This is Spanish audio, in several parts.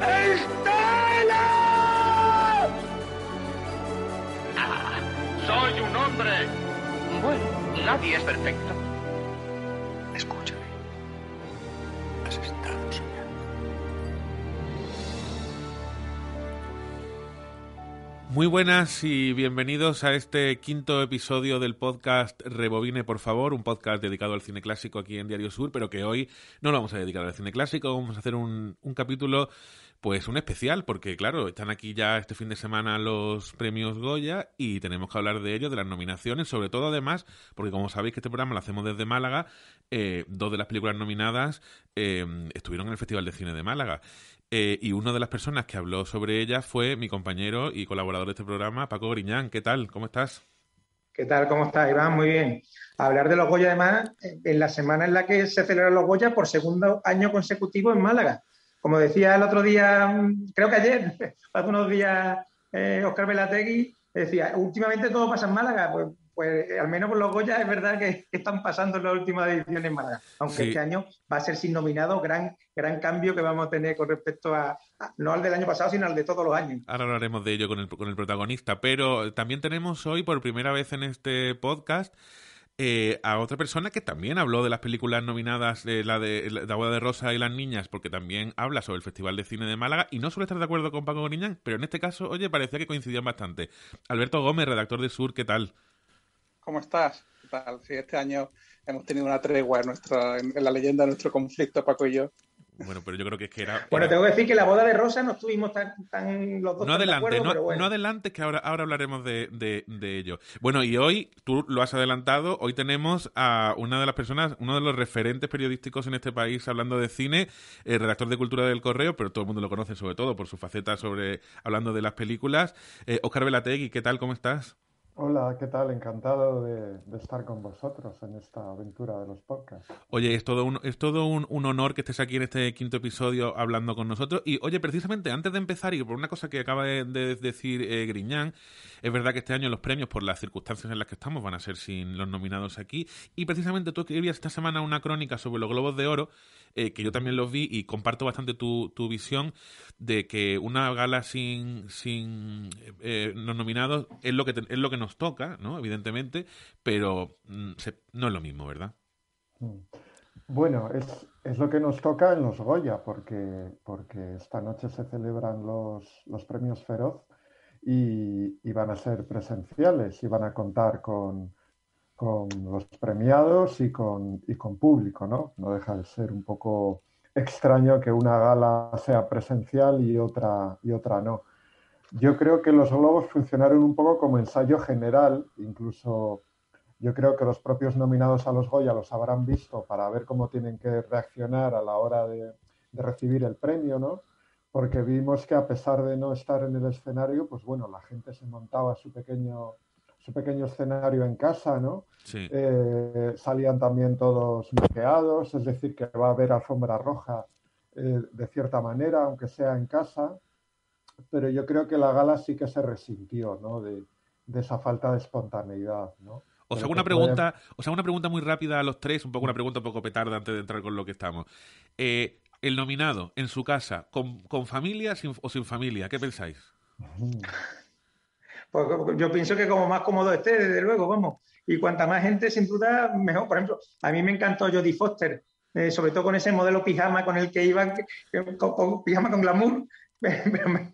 ¡Estela! Ah, soy un hombre. Bueno, nadie es perfecto. Escúchame. Has estado soñando. Muy buenas y bienvenidos a este quinto episodio del podcast Rebobine, por favor, un podcast dedicado al cine clásico aquí en Diario Sur, pero que hoy no lo vamos a dedicar al cine clásico, vamos a hacer un, un capítulo, pues un especial, porque claro, están aquí ya este fin de semana los premios Goya y tenemos que hablar de ellos, de las nominaciones, sobre todo además, porque como sabéis que este programa lo hacemos desde Málaga, eh, dos de las películas nominadas eh, estuvieron en el Festival de Cine de Málaga. Eh, y una de las personas que habló sobre ella fue mi compañero y colaborador de este programa, Paco Griñán. ¿Qué tal? ¿Cómo estás? ¿Qué tal? ¿Cómo estás, Iván? Muy bien. Hablar de los Goya, además, en la semana en la que se celebran los Goya por segundo año consecutivo en Málaga. Como decía el otro día, creo que ayer, hace unos días, eh, Oscar Velategui, decía, últimamente todo pasa en Málaga. Pues, pues al menos por los Goya es verdad que están pasando en las últimas ediciones en Málaga. Aunque Sí. este año va a ser sin nominado, gran, gran cambio que vamos a tener con respecto a, a- no al del año pasado, sino al de todos los años. Ahora hablaremos de ello con el, con el protagonista, pero también tenemos hoy por primera vez en este podcast eh, a otra persona que también habló de las películas nominadas, la de La boda de Rosa y las niñas, porque también habla sobre el Festival de Cine de Málaga y no suele estar de acuerdo con Paco Griñán, pero en este caso, oye, parecía que coincidían bastante. Alberto Gómez, redactor de Sur, ¿qué tal? ¿Cómo estás? ¿Qué tal? Sí, este año hemos tenido una tregua en, nuestra, en la leyenda de nuestro conflicto, Paco y yo. Bueno, pero yo creo que es que era... Bueno, era- tengo que decir que la boda de Rosa no estuvimos tan, tan los dos No adelante, acuerdo, no, pero bueno. no adelante, que ahora, ahora hablaremos de, de- de ello. Bueno, y hoy, tú lo has adelantado, hoy tenemos a una de las personas, uno de los referentes periodísticos en este país hablando de cine, eh, redactor de Cultura del Correo, pero todo el mundo lo conoce sobre todo por su faceta sobre hablando de las películas. Eh, Oscar Velategui, ¿qué tal? ¿Cómo estás? Hola, ¿qué tal? Encantado de, estar con vosotros en esta aventura de los podcasts. Oye, es todo, un, es todo un, un honor que estés aquí en este quinto episodio hablando con nosotros. Y oye, precisamente antes de empezar, y por una cosa que acaba de, de decir eh, Griñán, es verdad que este año los premios, por las circunstancias en las que estamos, van a ser sin los nominados aquí. Y precisamente tú escribías esta semana una crónica sobre los Globos de Oro, eh, que yo también los vi y comparto bastante tu, tu visión de que una gala sin, sin eh, los nominados es lo que te- es lo que nos toca, ¿no? Evidentemente, pero mm, no es lo mismo, ¿verdad? Mm. Bueno, es, es lo que nos toca en los Goya, porque, porque esta noche se celebran los, los premios Feroz y, y van a ser presenciales y van a contar con, con los premiados y con, y con público, ¿no? No deja de ser un poco extraño que una gala sea presencial y otra, y otra no. Yo creo que los globos funcionaron un poco como ensayo general, incluso yo creo que los propios nominados a los Goya los habrán visto para ver cómo tienen que reaccionar a la hora de, de recibir el premio, ¿no? Porque vimos que a pesar de no estar en el escenario, pues bueno, la gente se montaba su pequeño, su pequeño escenario en casa, ¿no? Sí. Eh, salían también todos maqueados, es decir, que va a haber alfombra roja eh, de cierta manera, aunque sea en casa, pero yo creo que la gala sí que se resintió, ¿no? De, de esa falta de espontaneidad, ¿no? Os hago una que puede- pregunta, os hago una pregunta muy rápida a los tres, un poco una pregunta un poco petarda antes de entrar con lo que estamos. Eh, el nominado en su casa, con, con familia sin- o sin familia, ¿qué pensáis? Pues yo pienso que como más cómodo esté, desde luego, vamos. Y cuanta más gente, sin duda, mejor. Por ejemplo, a mí me encantó Jodie Foster, eh, sobre todo con ese modelo pijama con el que iba, que- que- con, con pijama con glamour.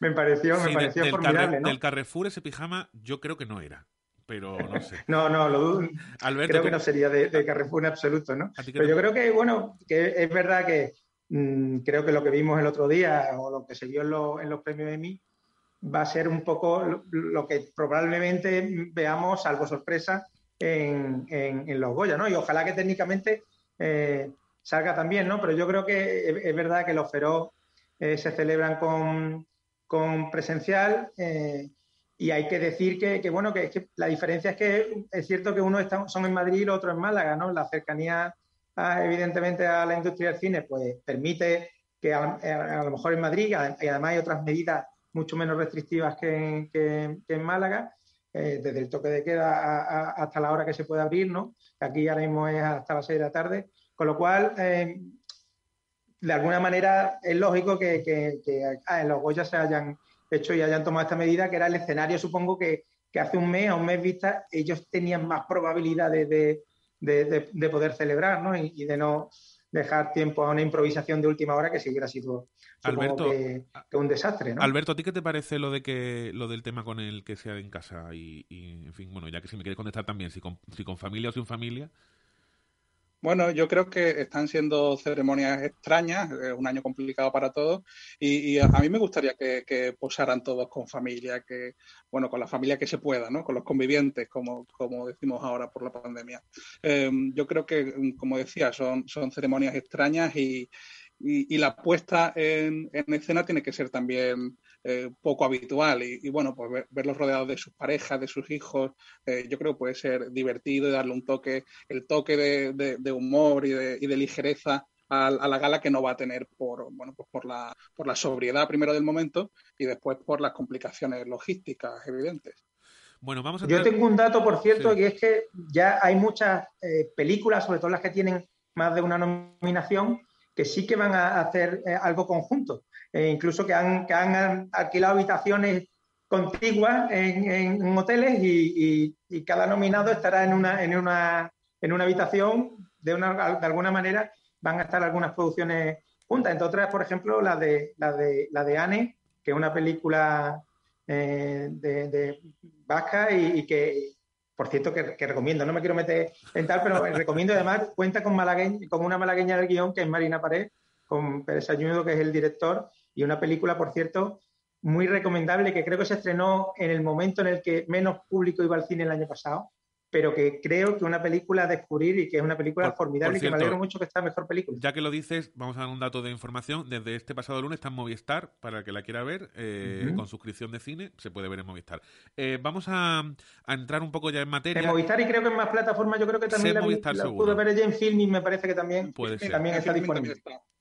Me, pareció, me Sí, pareció del, formidable, Carre- ¿no? del Carrefour ese pijama yo creo que no era, pero no sé. No, no, lo dudo. Alberto, creo que no sería de, de Carrefour en absoluto, ¿no? ¿a ti qué Pero yo creo que, bueno, que es verdad que mm, creo que lo que vimos el otro día o lo que se vio en, lo- en los premios Emmy va a ser un poco lo, lo que probablemente veamos, salvo sorpresa, en, en- en los Goya, ¿no? Y ojalá que técnicamente eh, salga también, ¿no? Pero yo creo que es, es verdad que los Feroz eh, se celebran con, con presencial. Eh, y hay que decir que, bueno, que, la diferencia es que es cierto que uno está, son en Madrid y el otro en Málaga, ¿no? La cercanía, evidentemente, a la industria del cine, pues permite que a, lo mejor en Madrid, y además hay otras medidas mucho menos restrictivas que, en Málaga, eh, desde el toque de queda hasta la hora que se puede abrir, ¿no? Aquí ahora mismo es hasta las 6 de la tarde, con lo cual, eh, de alguna manera, es lógico que, en los Goya se hayan hecho y hayan tomado esta medida, que era el escenario, supongo que, hace un mes, a un mes vista, ellos tenían más probabilidades de, poder celebrar, ¿no? Y, de no dejar tiempo a una improvisación de última hora que si hubiera sido Alberto, que, un desastre, ¿no? Alberto, ¿a ti qué te parece lo de que lo del tema con el que sea en casa y, en fin, bueno, ya que si me quieres contestar también, si con, si con familia o sin familia, bueno, yo creo que están siendo ceremonias extrañas, un año complicado para todos, y, a, mí me gustaría que, posaran todos con familia, que bueno, con la familia que se pueda, ¿no? Con los convivientes, como, como decimos ahora por la pandemia. Em, yo creo que, como decía, son, son ceremonias extrañas y, y, la puesta en, escena tiene que ser también eh, poco habitual y, bueno, pues verlos rodeados de sus parejas, de sus hijos, eh, yo creo que puede ser divertido y darle un toque, el toque de, humor y de, y de ligereza a, la gala que no va a tener por, bueno, pues por, la, por la sobriedad primero del momento y después por las complicaciones logísticas evidentes. Bueno, vamos a Yo tengo un dato, por cierto, y es que ya hay muchas eh, películas, sobre todo las que tienen más de una nominación, que sí que van a hacer eh, algo conjunto, e incluso que han, que han alquilado habitaciones contiguas en, hoteles y, cada nominado estará en una, en una, en una habitación, de, una, de alguna manera van a estar algunas producciones juntas, entre otras, por ejemplo, la de, la de, la de Anne, que es una película eh, de, vasca y, que, por cierto, que, recomiendo, no me quiero meter en tal, pero recomiendo además, cuenta con, malagueña, con una malagueña del guion, que es Marina Pared, con Pérez Ayudo, que es el director, y una película, por cierto, muy recomendable, que creo que se estrenó en el momento en el que menos público iba al cine el año pasado, pero que creo que una película a descubrir y que es una película formidable y que me alegro mucho que está mejor película. Ya que lo dices, vamos a dar un dato de información. Desde este pasado lunes está en Movistar, para el que la quiera ver, eh, con suscripción de cine, se puede ver en Movistar. Eh, vamos a, entrar un poco ya en materia. En Movistar y creo que en más plataformas, yo creo que también la, la, pude ver ya en Filming, me parece que también, puede también está disponible.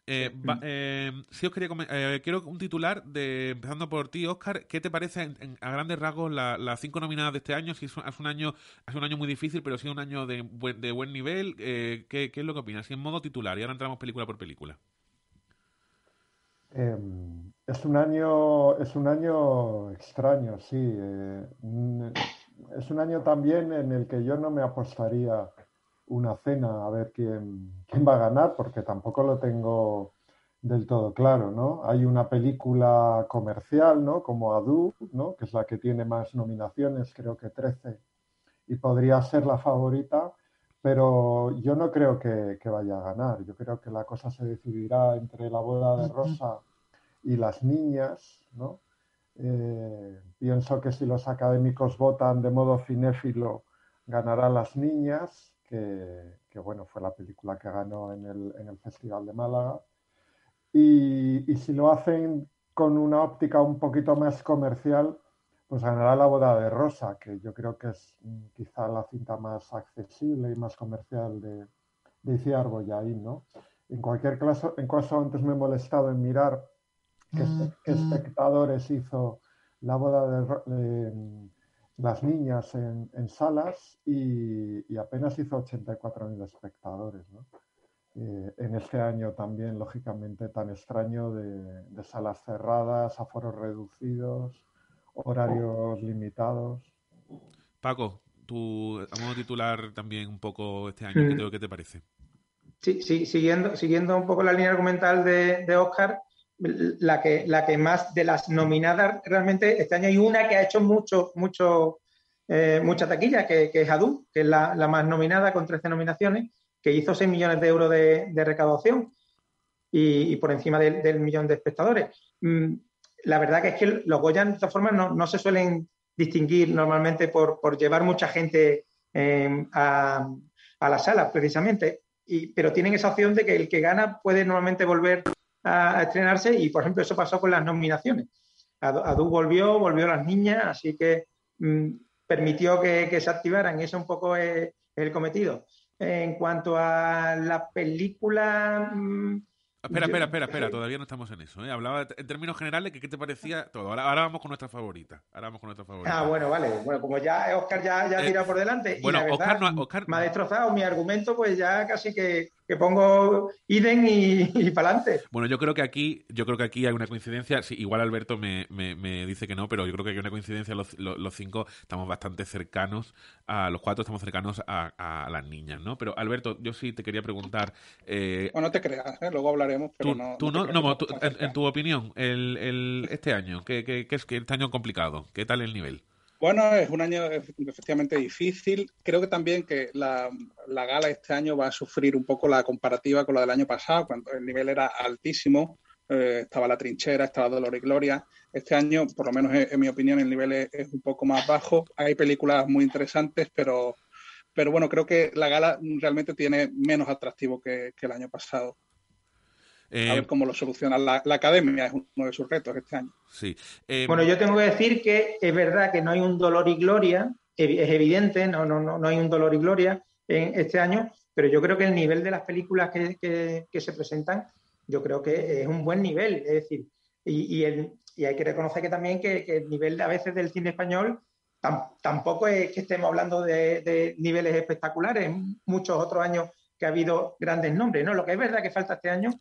Eh, eh, os quería eh, quiero un titular de empezando por ti, Oscar. ¿Qué te parece a grandes rasgos las cinco nominadas de este año? Si es, un año, es un año muy difícil, pero sí un año de, buen, de buen nivel. Eh, ¿qué, es lo que opinas? Si en modo titular y ahora entramos película por película. Em, es un año, es un año extraño, sí. es un año también en el que yo no me apostaría una cena a ver quién, quién va a ganar, porque tampoco lo tengo del todo claro, ¿no? Hay una película comercial, ¿no? Como Adu, ¿no? Que es la que tiene más nominaciones, creo que 13, y podría ser la favorita, pero yo no creo que, vaya a ganar. Yo creo que la cosa se decidirá entre la boda de Rosa y las niñas, ¿no? Eh, pienso que si los académicos votan de modo cinéfilo, ganarán las niñas que, bueno, fue la película que ganó en el, Festival de Málaga. Y, si lo hacen con una óptica un poquito más comercial, pues ganará La boda de Rosa, que yo creo que es mm, quizá la cinta más accesible y más comercial de, de Iciar Boyaín, ¿no? En cualquier caso, en caso, antes me he molestado en mirar qué, mm, mm. espectadores hizo La boda de, las niñas en, salas y, apenas hizo 84.000 espectadores. ¿no? Eh, en este año también, lógicamente, tan extraño de, salas cerradas, aforos reducidos, horarios limitados. Paco, tú, a modo titular también un poco este año, ¿qué, te parece? Sí, sí, siguiendo, siguiendo un poco la línea argumental de, de Oscar, la que, la que más de las nominadas realmente este año hay una que ha hecho mucho, mucho, eh, mucha taquilla, que, es Adu, que es la, más nominada con 13 nominaciones, que hizo 6 millones de euros de, recaudación y, por encima del millón de espectadores. Mm, la verdad que es que los Goya, de todas formas, no, se suelen distinguir normalmente por, llevar mucha gente eh, a, a la sala, precisamente. Y, pero tienen esa opción de que el que gana puede normalmente volver a, estrenarse y, por ejemplo, eso pasó con las nominaciones. Adu volvió, volvió las niñas, así que mm, permitió que, se activaran y eso un poco es, el cometido. En cuanto a la película... Mm, espera, espera, espera, espera, todavía no estamos en eso. ¿eh? Hablaba en términos generales que qué te parecía todo. Ahora, ahora vamos con nuestra favorita. Ahora vamos con nuestra favorita. Ah, bueno, vale. Bueno, como ya Oscar ya, ya ha eh, tirado por delante. Bueno, Oscar, no, Oscar me ha destrozado mi argumento, pues ya casi que que pongo Iden y, para adelante. Bueno, yo creo que aquí, yo creo que aquí hay una coincidencia. Sí, igual Alberto me, dice que no, pero yo creo que hay una coincidencia. Los, los, cinco estamos bastante cercanos, a los cuatro estamos cercanos a, las niñas, ¿no? Pero Alberto, yo sí te quería preguntar. Eh, bueno, no te creas, ¿eh? luego pero no. Tú no, en, tu opinión, el, el, este año, ¿qué, qué, qué es que este año complicado? ¿Qué tal el nivel? Bueno, es un año efectivamente difícil. Creo que también que la, gala este año va a sufrir un poco la comparativa con la del año pasado, cuando el nivel era altísimo. Eh, estaba la trinchera, estaba Dolor y Gloria. Este año, por lo menos en, mi opinión, el nivel es, un poco más bajo. Hay películas muy interesantes, pero, pero bueno, creo que la gala realmente tiene menos atractivo que el año pasado a ver eh, cómo lo soluciona la, academia, es uno de sus retos este año. Sí. Eh, bueno, yo tengo que decir que es verdad que no hay un dolor y gloria, es evidente, no, no, no, no hay un dolor y gloria en este año, pero yo creo que el nivel de las películas que, se presentan, yo creo que es un buen nivel, es decir, y, el, y hay que reconocer que también que, el nivel a veces del cine español tampoco es que estemos hablando de, de, niveles espectaculares, muchos otros años que ha habido grandes nombres, ¿no? Lo que es verdad que falta este año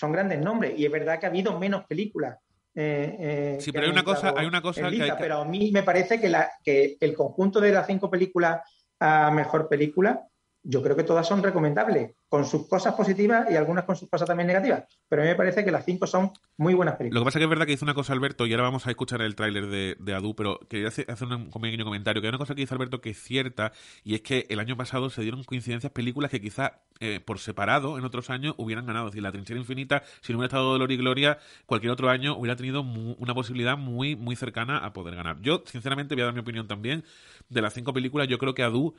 son grandes nombres y es verdad que ha habido menos películas. Eh, eh, sí, pero hay una cosa, hay una cosa que, Pero a mí me parece que, la, que el conjunto de las cinco películas a mejor película yo creo que todas son recomendables, con sus cosas positivas y algunas con sus cosas también negativas. Pero a mí me parece que las cinco son muy buenas películas. Lo que pasa es que es verdad que dice una cosa Alberto, y ahora vamos a escuchar el tráiler de, de, Adu, pero quería hacer un pequeño comentario, que hay una cosa que dice Alberto que es cierta, y es que el año pasado se dieron coincidencias películas que quizá eh, por separado en otros años hubieran ganado. Es decir, La Trinchera Infinita, si no hubiera estado Dolor y Gloria, cualquier otro año hubiera tenido una posibilidad muy, muy cercana a poder ganar. Yo, sinceramente, voy a dar mi opinión también. De las cinco películas, yo creo que Adu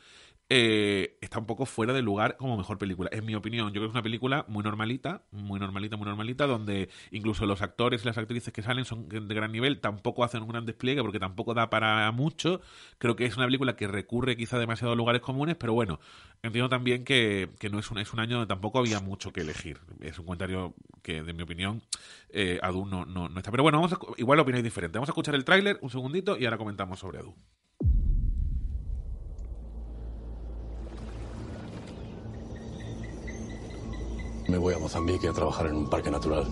eh, está un poco fuera de lugar como mejor película. En mi opinión, yo creo que es una película muy normalita, muy normalita, muy normalita, donde incluso los actores y las actrices que salen son de gran nivel, tampoco hacen un gran despliegue porque tampoco da para mucho. Creo que es una película que recurre quizá a lugares comunes, pero bueno, entiendo también que, no es un, es un año donde tampoco había mucho que elegir. Es un comentario que, de mi opinión, eh, Adu no, no, está. Pero bueno, vamos a, igual opináis diferente. Vamos a escuchar el tráiler un segundito y ahora comentamos sobre Adu. Me voy a Mozambique a trabajar en un parque natural.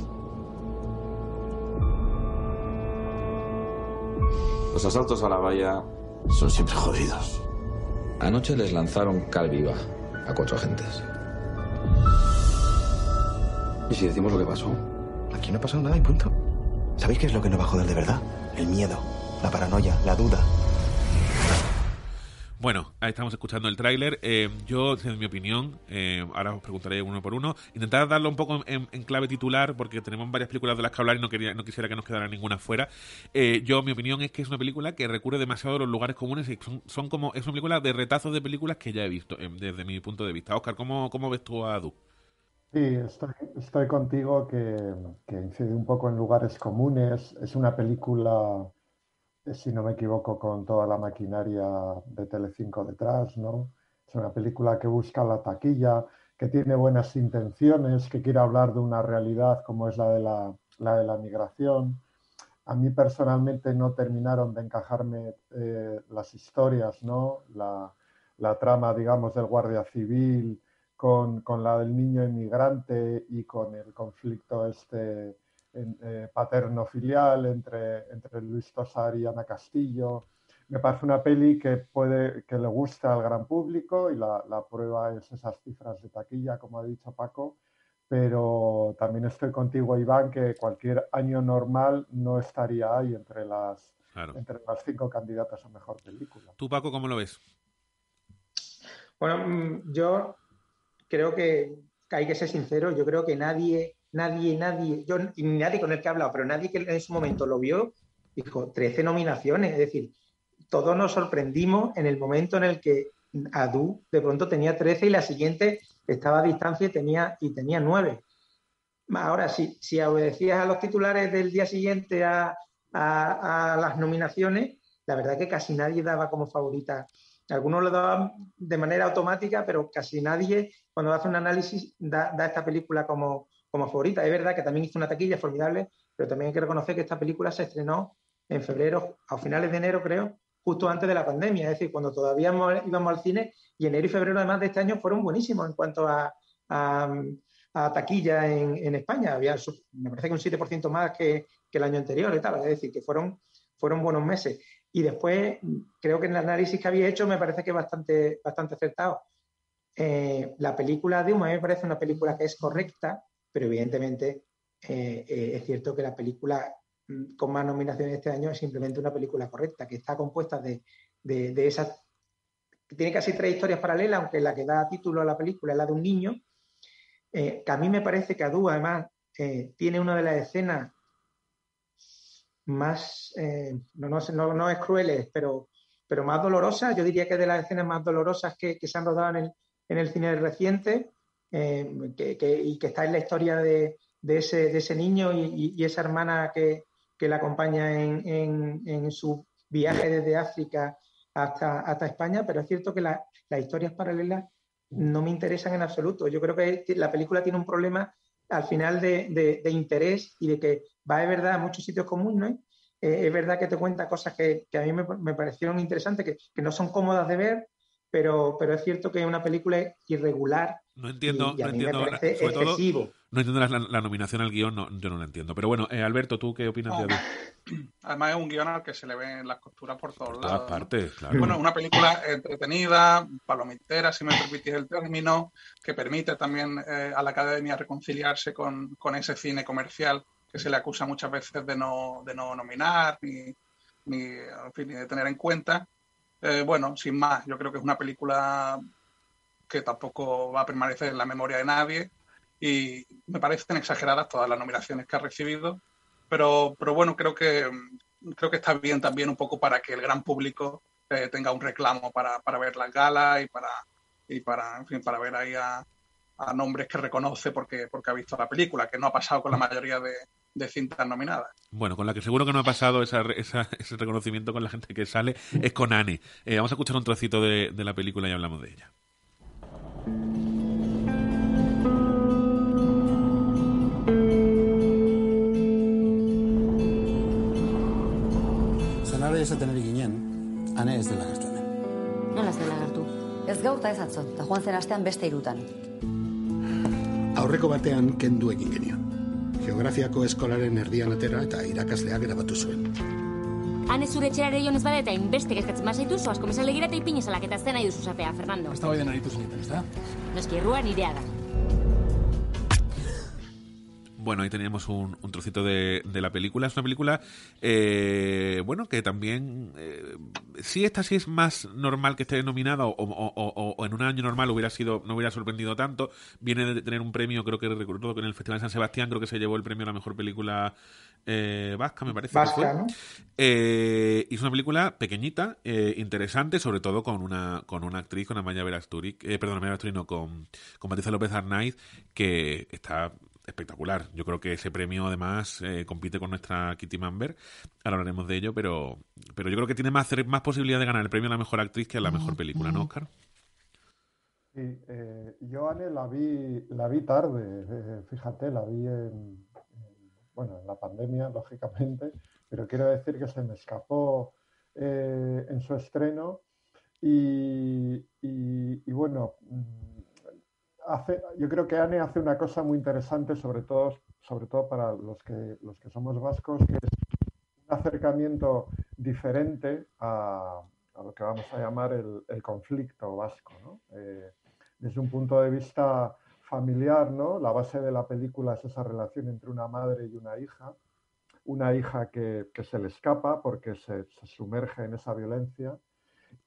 Los asaltos a la valla son siempre jodidos. Anoche les lanzaron cal viva a cuatro agentes. ¿Y si decimos lo que pasó? Aquí no ha pasado nada y punto. ¿Sabéis qué es lo que nos va a joder de verdad? El miedo, la paranoia, la duda. Bueno, ahí estamos escuchando el tráiler. Eh, yo, en mi opinión, eh, ahora os preguntaré uno por uno, intentar darlo un poco en, clave titular, porque tenemos varias películas de las que hablar y no, quería, no quisiera que nos quedara ninguna fuera. Eh, yo, mi opinión es que es una película que recurre demasiado a los lugares comunes y son, como, es una película de retazos de películas que ya he visto, desde mi punto de vista. Oscar, ¿cómo, cómo ves tú a Adu? Sí, estoy, contigo que, que incide un poco en lugares comunes. Es una película si no me equivoco, con toda la maquinaria de Telecinco detrás, ¿no? Es una película que busca la taquilla, que tiene buenas intenciones, que quiere hablar de una realidad como es la de la, de la migración. A mí personalmente no terminaron de encajarme eh, las historias, ¿no? La, trama, digamos, del guardia civil con, con la del niño inmigrante y con el conflicto este eh, paterno-filial entre, entre Luis Tosar y Ana Castillo. Me parece una peli que, puede, que le gusta al gran público y la, la prueba es esas cifras de taquilla, como ha dicho Paco, pero también estoy contigo, Iván, que cualquier año normal no estaría ahí entre las, entre las cinco candidatas a mejor película. ¿Tú, Paco, cómo lo ves? Bueno, mm, yo creo que hay que ser sincero, yo creo que nadie nadie, nadie, yo y nadie con el que he hablado, pero nadie que en ese momento lo vio, dijo 13 nominaciones. Es decir, todos nos sorprendimos en el momento en el que Adu de pronto tenía 13 y la siguiente estaba a distancia y tenía, y tenía 9. Ahora, si, si obedecías a los titulares del día siguiente a, a, las nominaciones, la verdad que casi nadie daba como favorita. Algunos lo daban de manera automática, pero casi nadie, cuando hace un análisis, da, esta película como, como favorita. Es verdad que también hizo una taquilla formidable, pero también hay que reconocer que esta película se estrenó en febrero, a finales de enero, creo, justo antes de la pandemia, es decir, cuando todavía íbamos al cine, y enero y febrero además de este año fueron buenísimos en cuanto a, taquilla en, España. Había, me parece que un 7% más que, el año anterior y tal, es decir, que fueron, fueron buenos meses. Y después, creo que en el análisis que había hecho me parece que bastante, bastante acertado. Eh, la película de Uma me parece una película que es correcta, pero evidentemente eh, eh, es cierto que la película mm, con más nominaciones este año es simplemente una película correcta, que está compuesta de, de, esas... Tiene casi tres historias paralelas, aunque la que da título a la película es la de un niño, eh, que a mí me parece que Adu además tiene una de las escenas más, no, no, no, es crueles, pero, pero más dolorosas, yo diría que de las escenas más dolorosas que, se han rodado en el, en el cine reciente, que, y que está en la historia de, de ese, de ese niño y, esa hermana que, que la acompaña en, en, su viaje desde África hasta, hasta España, pero es cierto que las historias paralelas no me interesan en absoluto. Yo creo que la película tiene un problema al final de, de, interés y de que va de verdad a muchos sitios comunes. Eh, es verdad que te cuenta cosas que, que a mí me, me, parecieron interesantes, que, que, no son cómodas de ver, pero, pero es cierto que es una película irregular. No entiendo, no entiendo, sobre todo, no entiendo la, nominación al guion, no, yo no la entiendo. Pero bueno, eh, Alberto, ¿tú qué opinas de Además es un guion al que se le ven las costuras por todos por todas partes, claro. Bueno, una película entretenida, palomitera, si me permitís el término, que permite también eh, a la academia reconciliarse con, con, ese cine comercial que se le acusa muchas veces de no, de no nominar ni, ni, en fin, ni de tener en cuenta. Eh, bueno, sin más, yo creo que es una película que tampoco va a permanecer en la memoria de nadie y me parecen exageradas todas las nominaciones que ha recibido, pero, pero bueno, creo que, creo que está bien también un poco para que el gran público eh, tenga un reclamo para, para, ver las galas y para, y para, en fin, para ver ahí a, a nombres que reconoce porque, porque ha visto la película, que no ha pasado con la mayoría de, de cintas nominadas. Bueno, con la que seguro que no ha pasado ese reconocimiento con la gente que sale es con Anne. Eh, vamos a escuchar un trocito de, la película y hablamos de ella. Zanara esaten ginen, ane ez dela gertu hemen. Nola ez dela gertu? Ez gaurta ez atzo, eta joan zen astean beste irutan. Aurreko batean kendu egin genion geografiako eskolaren erdian atera eta irakasleak grabatu zuen. Han ez zure txera ere bada eta inbeste gezkatzen mazaitu, zoaz komisale gira eta ipinezalak eta zena iduzu zatea, Fernando. Ez da bai den aritu ez da? Noski, errua nirea da. Bueno, ahí teníamos un, trocito de, la película. Es una película, eh, bueno, que también, eh, si esta sí es más normal que esté nominada o, en un año normal hubiera sido, no hubiera sorprendido tanto. Viene de tener un premio, creo que recuerdo que en el Festival de San Sebastián creo que se llevó el premio a la mejor película eh, vasca, me parece. Vasca, ¿no? y es una película pequeñita, interesante, sobre todo con una con una actriz, con Amaya Verasturi, perdón, Amaya Verasturi, no, con, con Patricia López Arnaiz, que está espectacular. Yo creo que ese premio además eh, compite con nuestra Kitty Mamber. Ahora hablaremos de ello, pero, pero yo creo que tiene más, más posibilidad de ganar el premio a la mejor actriz que a la mejor película, ¿no, Oscar? Sí, eh, yo Anne la vi, la vi tarde, eh, fíjate, la vi en, bueno, en la pandemia, lógicamente, pero quiero decir que se me escapó en su estreno y, y bueno, yo creo que Anne hace una cosa muy interesante, sobre todo, sobre todo para los que, los que somos vascos, que es un acercamiento diferente a, lo que vamos a llamar el, conflicto vasco. Eh, desde un punto de vista familiar, ¿no? la base de la película es esa relación entre una madre y una hija, una hija que, se le escapa porque se sumerge en esa violencia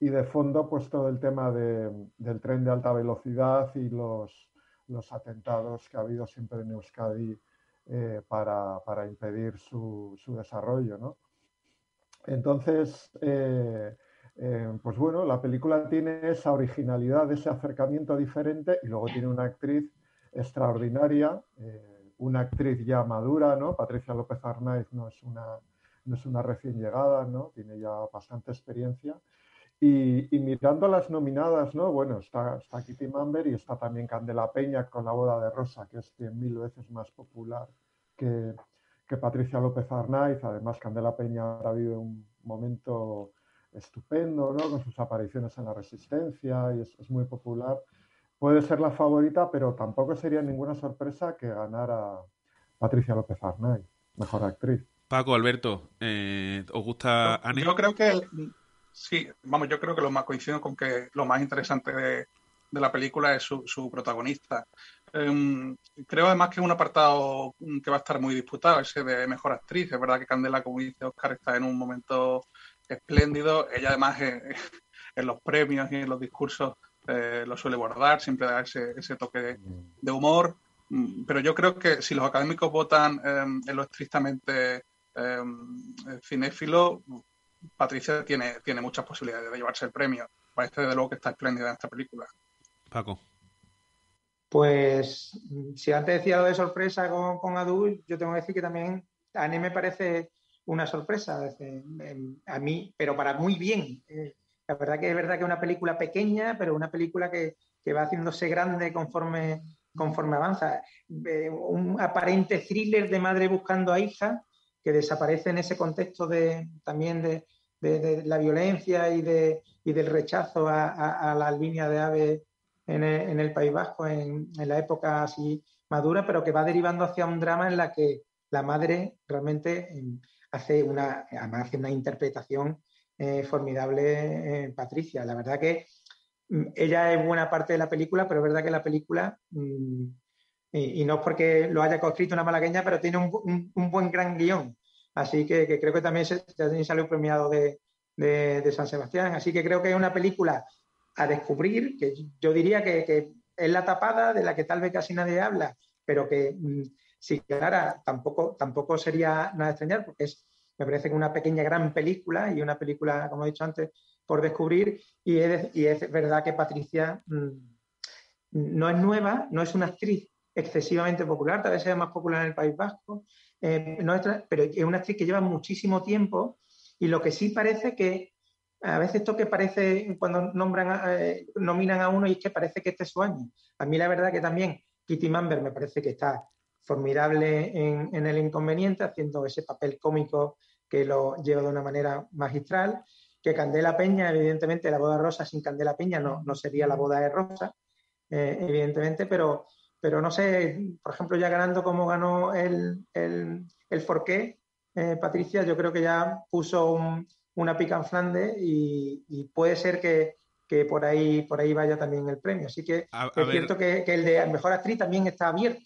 y de fondo pues todo el tema del tren de alta velocidad y los, los atentados que ha habido siempre en Euskadi eh, para, para, impedir su, su desarrollo. ¿no? Entonces, eh, eh, pues bueno, la película tiene esa originalidad, ese acercamiento diferente y luego tiene una actriz extraordinaria, una actriz ya madura, ¿no? Patricia López Arnaiz no es una no es una recién llegada, ¿no? Tiene ya bastante experiencia. Y, mirando las nominadas, ¿no? Bueno, está, está Kitty Mamber y está también Candela Peña con La boda de Rosa, que es cien mil veces más popular que, que Patricia López Arnaiz. Además, Candela Peña ahora vive un momento estupendo, ¿no? Con sus apariciones en La Resistencia y es, es muy popular. Puede ser la favorita, pero tampoco sería ninguna sorpresa que ganara Patricia López Arnaiz, mejor actriz. Paco, Alberto, eh, ¿os gusta Annie? Yo creo que sí, vamos, yo creo que lo más coincido con que lo más interesante de, la película es su, protagonista. Em, creo además que es un apartado que va a estar muy disputado, ese de mejor actriz. Es verdad que Candela, como dice Oscar, está en un momento espléndido. Ella además en los premios y en los discursos eh, lo suele guardar, siempre da ese, toque de, humor. Mm, pero yo creo que si los académicos votan em, en lo estrictamente em, cinéfilo, Patricia tiene, tiene muchas posibilidades de llevarse el premio. Parece de luego que está espléndida en esta película. Paco. Pues si antes decía lo de sorpresa con, con Adul, yo tengo que decir que también a mí me parece una sorpresa em, a mí, pero para muy bien. Eh, la verdad que es verdad que es una película pequeña, pero una película que, que va haciéndose grande conforme, conforme avanza. Eh, un aparente thriller de madre buscando a hija que desaparece en ese contexto de, también de, de, la violencia y, de, y del rechazo a, a, las líneas de aves en el, País Vasco en, en, la época así madura, pero que va derivando hacia un drama en la que la madre realmente em, hace una, hace una interpretación eh, formidable, eh, Patricia. La verdad que mm, ella es buena parte de la película, pero es verdad que la película, mm, y, no es porque lo haya construido una malagueña, pero tiene un, un, buen gran guion. Así que, creo que también, se, también salió premiado de, San Sebastián. Así que creo que es una película a descubrir, que yo diría que, es la tapada de la que tal vez casi nadie habla, pero que mm, si ganara tampoco, tampoco sería nada extrañar, porque es me parece que una pequeña gran película y una película, como he dicho antes, por descubrir. Y es, y es verdad que Patricia mm, no es nueva, no es una actriz excesivamente popular, tal vez sea más popular en el País Vasco, eh, pero es una actriz que lleva muchísimo tiempo y lo que sí parece que a veces esto que parece cuando nombran eh, nominan a uno y es que parece que este es su año. A mí la verdad que también Kitty Mamber me parece que está formidable en, el inconveniente, haciendo ese papel cómico que lo lleva de una manera magistral. Que Candela Peña, evidentemente, la boda rosa sin Candela Peña no, no sería la boda de rosa, eh, evidentemente, pero, pero no sé, por ejemplo, ya ganando como ganó el, el, el Forqué, eh, Patricia, yo creo que ya puso una pica en Flandes y, puede ser que, que, por, ahí, por ahí vaya también el premio. Así que es cierto que, que, el de mejor actriz también está abierto.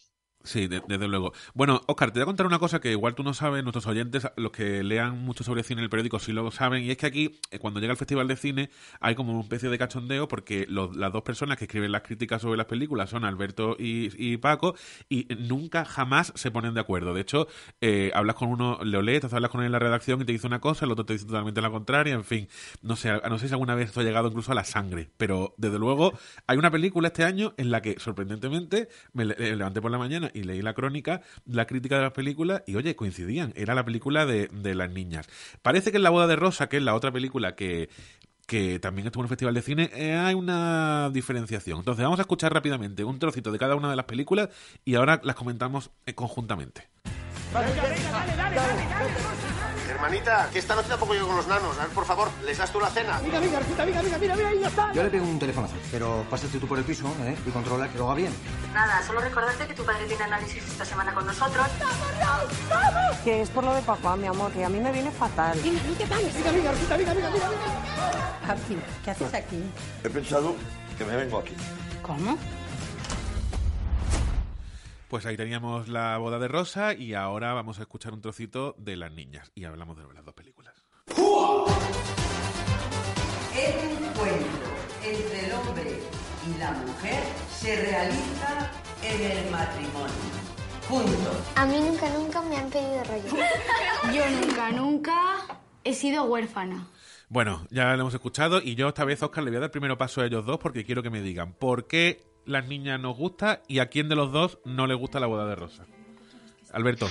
Sí, desde luego. Bueno, Oscar, te voy a contar una cosa que igual tú no sabes, nuestros oyentes, los que lean mucho sobre cine en el periódico sí lo saben, y es que aquí, eh, cuando llega el Festival de Cine, hay como una especie de cachondeo porque las dos personas que escriben las críticas sobre las películas son Alberto y, Paco, y nunca, jamás se ponen de acuerdo. De hecho, eh, hablas con uno, lo lees, hablas con él en la redacción y te dice una cosa, el otro te dice totalmente la contraria, en fin. No sé, no sé si alguna vez esto ha llegado incluso a la sangre, pero desde luego hay una película este año en la que, sorprendentemente, me levanté por la mañana y leí la crónica, la crítica de la película y oye, coincidían, era la película de, de las niñas. Parece que en La boda de Rosa, que es la otra película que, que también estuvo en el Festival de Cine, eh, hay una diferenciación. Entonces vamos a escuchar rápidamente un trocito de cada una de las películas y ahora las comentamos eh, conjuntamente. dale, dale, dale, Hermanita, que esta noche tampoco llego con los nanos. A ver, por favor, ¿les das tú la cena? Mira, mira, mira, mira, mira, mira, mira, ya está. Yo le pego un telefonazo, pero pásate tú por el piso, ¿eh? Y controla que lo haga bien. Nada, solo recordarte que tu padre tiene análisis esta semana con nosotros. ¡Vamos, vamos! Que es por lo de papá, mi amor, que a mí me viene fatal. Dime, ¿qué tal? Mira, mira, mira, mira, mira, mira. Aquí, ¿qué haces aquí? He pensado que me vengo aquí. ¿Cómo? Pues ahí teníamos la boda de Rosa y ahora vamos a escuchar un trocito de las niñas y hablamos de las dos películas. El encuentro entre el hombre y la mujer se realiza en el matrimonio. Punto. A mí nunca, nunca me han pedido rollo. Yo nunca, nunca he sido huérfana. Bueno, ya lo hemos escuchado y yo esta vez, Oscar, le voy a dar el primero paso a ellos dos porque quiero que me digan por qué las niñas nos gusta y a quién de los dos no le gusta la boda de Rosa. Alberto.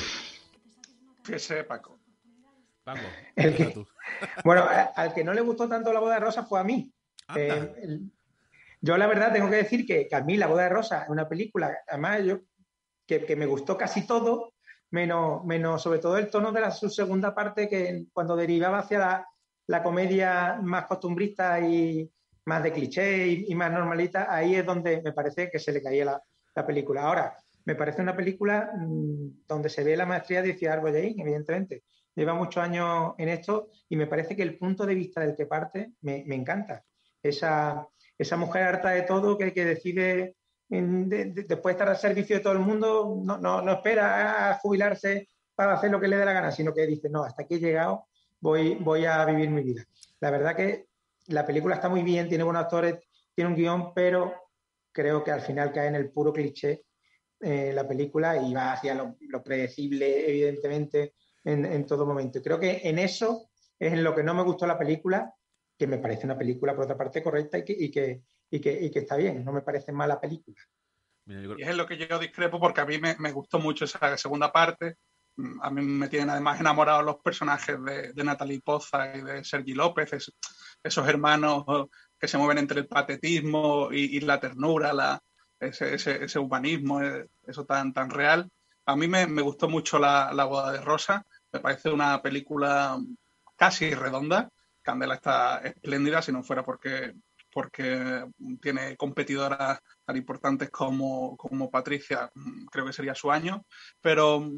Fíjese, Paco. bueno, al que no le gustó tanto la boda de Rosa fue a mí. Eh, yo la verdad tengo que decir que, a mí la boda de Rosa es una película, además yo, que, me gustó casi todo, menos, menos sobre todo el tono de la, su segunda parte, que cuando derivaba hacia la, comedia más costumbrista y más de cliché y, más normalita, ahí es donde me parece que se le caía la, la película. Ahora, me parece una película mm, donde se ve la maestría de Ciudad Boyain, evidentemente. Lleva muchos años en esto y me parece que el punto de vista del que parte me, encanta. Esa, esa mujer harta de todo que, que decide, después de estar al servicio de todo el mundo, no, no, no, espera a jubilarse para hacer lo que le dé la gana, sino que dice, no, hasta aquí he llegado, voy, voy a vivir mi vida. La verdad que la película está muy bien, tiene buenos actores, tiene un guion, pero creo que al final cae en el puro cliché eh, la película y va hacia lo, predecible, evidentemente, en, todo momento. Creo que en eso es en lo que no me gustó la película, que me parece una película, por otra parte, correcta y que, y que, y que, está bien, no me parece mala película. Y es en lo que yo discrepo porque a mí me, me, gustó mucho esa segunda parte. A mí me tienen además enamorados los personajes de, de Natalie Poza y de Sergi López, esos hermanos que se mueven entre el patetismo y, y la ternura, la, ese, ese, humanismo, eh, eso tan, tan real. A mí me, gustó mucho la, boda de Rosa, me parece una película casi redonda. Candela está espléndida, si no fuera porque, porque tiene competidoras tan importantes como, como Patricia, creo que sería su año. Pero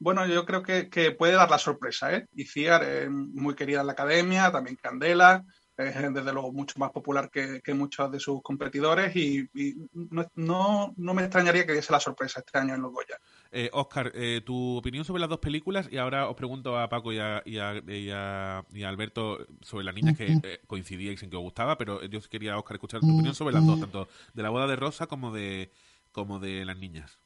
bueno, yo creo que, puede dar la sorpresa. ¿eh? Ciar es muy querida en la academia, también Candela es desde luego mucho más popular que, muchos de sus competidores y, no, no, me extrañaría que diese la sorpresa este año en los Goya. Eh, Oscar, eh, tu opinión sobre las dos películas y ahora os pregunto a Paco y a, y a, Alberto sobre las niñas que eh, coincidíais en que os gustaba, pero yo quería, Oscar, escuchar tu opinión sobre las dos, tanto de la boda de Rosa como de, como de las niñas.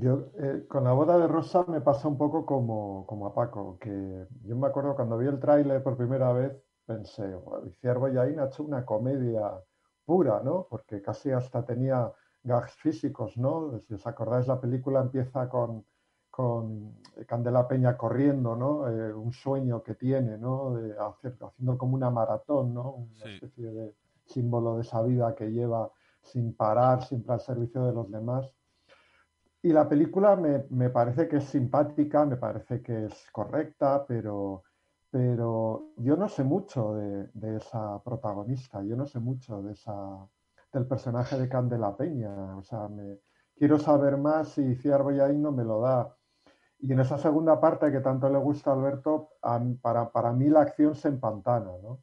Yo eh, con la boda de Rosa me pasa un poco como, como a Paco, que yo me acuerdo cuando vi el tráiler por primera vez, pensé, Iciar Boyain ha hecho una comedia pura, ¿no? Porque casi hasta tenía gags físicos, ¿no? Si os acordáis, la película empieza con, con Candela Peña corriendo, ¿no? Eh, un sueño que tiene, ¿no? De hacer, haciendo como una maratón, ¿no? Una especie de símbolo de esa vida que lleva sin parar, siempre al servicio de los demás. Y la película me, me parece que es simpática, me parece que es correcta, pero pero yo no sé mucho de, esa protagonista, yo no sé mucho de esa, del personaje de Candela Peña. O sea, quiero saber más y Ciar Boyain no me lo da. Y en esa segunda parte que tanto le gusta a Alberto, para, para, mí la acción se empantana, ¿no?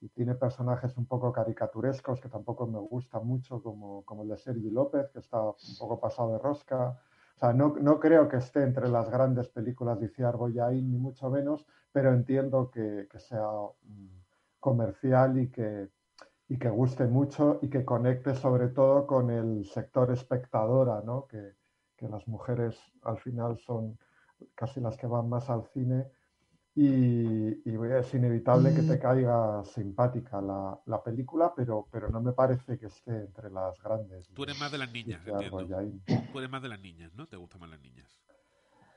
Y tiene personajes un poco caricaturescos que tampoco me gustan mucho, como, como el de Sergi López, que está un poco pasado de rosca. O sea, no, no, creo que esté entre las grandes películas de Iciar Boyain, ni mucho menos, pero entiendo que, que sea mm, comercial y que, y que guste mucho y que conecte sobre todo con el sector espectadora, ¿no? que, que las mujeres al final son casi las que van más al cine y, es inevitable que te caiga simpática la, la, película, pero, pero no me parece que esté entre las grandes. Tú eres más de las niñas, entiendo. Tú eres más de las niñas, ¿no? ¿Te gustan más las niñas?